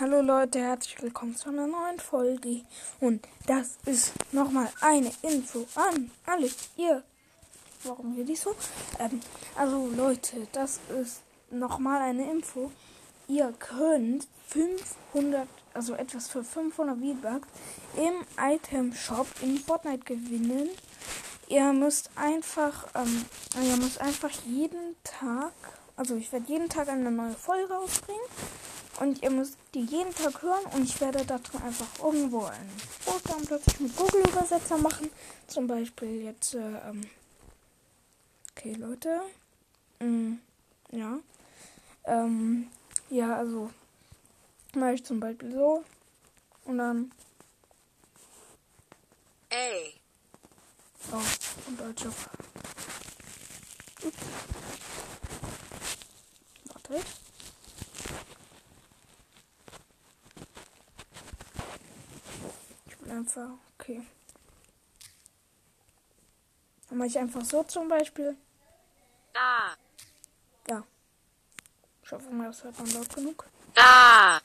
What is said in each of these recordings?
Hallo Leute, herzlich willkommen zu einer neuen Folge. Und das ist nochmal eine Info an alle ihr. Warum hier die so? Ähm, also Leute, das ist nochmal eine Info. Ihr könnt 500, also etwas für 500 V-Bucks im Item Shop in Fortnite gewinnen. Ihr müsst einfach, ähm, ihr müsst einfach jeden Tag, also ich werde jeden Tag eine neue Folge rausbringen. Und ihr müsst die jeden Tag hören und ich werde da drin einfach irgendwo einen Buchstaben plötzlich mit Google-Übersetzer machen. Zum Beispiel jetzt, äh, ähm okay, Leute. Mm, ja. Ähm, ja, also mache ich zum Beispiel so und dann A. Oh, und Deutsch auf. Ups. Warte. Ich will einfach. Okay. Dann mache ich einfach so zum Beispiel. Da. Ja. Ich hoffe mal, das hört man laut genug. Da.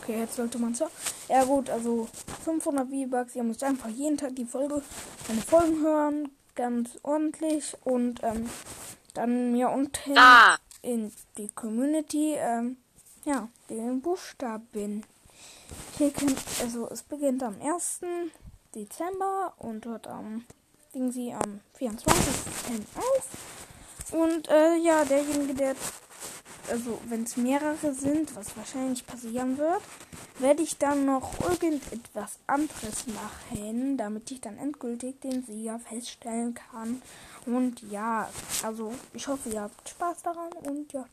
Okay, jetzt sollte man es ja. Ja gut, also 500 V-Bucks. Ihr müsst einfach jeden Tag die Folge, meine Folgen hören, ganz ordentlich und ähm, dann mir unten Da. in die Community, ähm, ja, den Buchstaben klicken. Also es beginnt am 1. Dezember und hört am Ding sie am 24. auf. Und äh, ja, derjenige, der also wenn es mehrere sind, was wahrscheinlich passieren wird, werde ich dann noch irgendetwas anderes machen, damit ich dann endgültig den Sieger feststellen kann. Und ja, also ich hoffe, ihr habt Spaß daran und ja,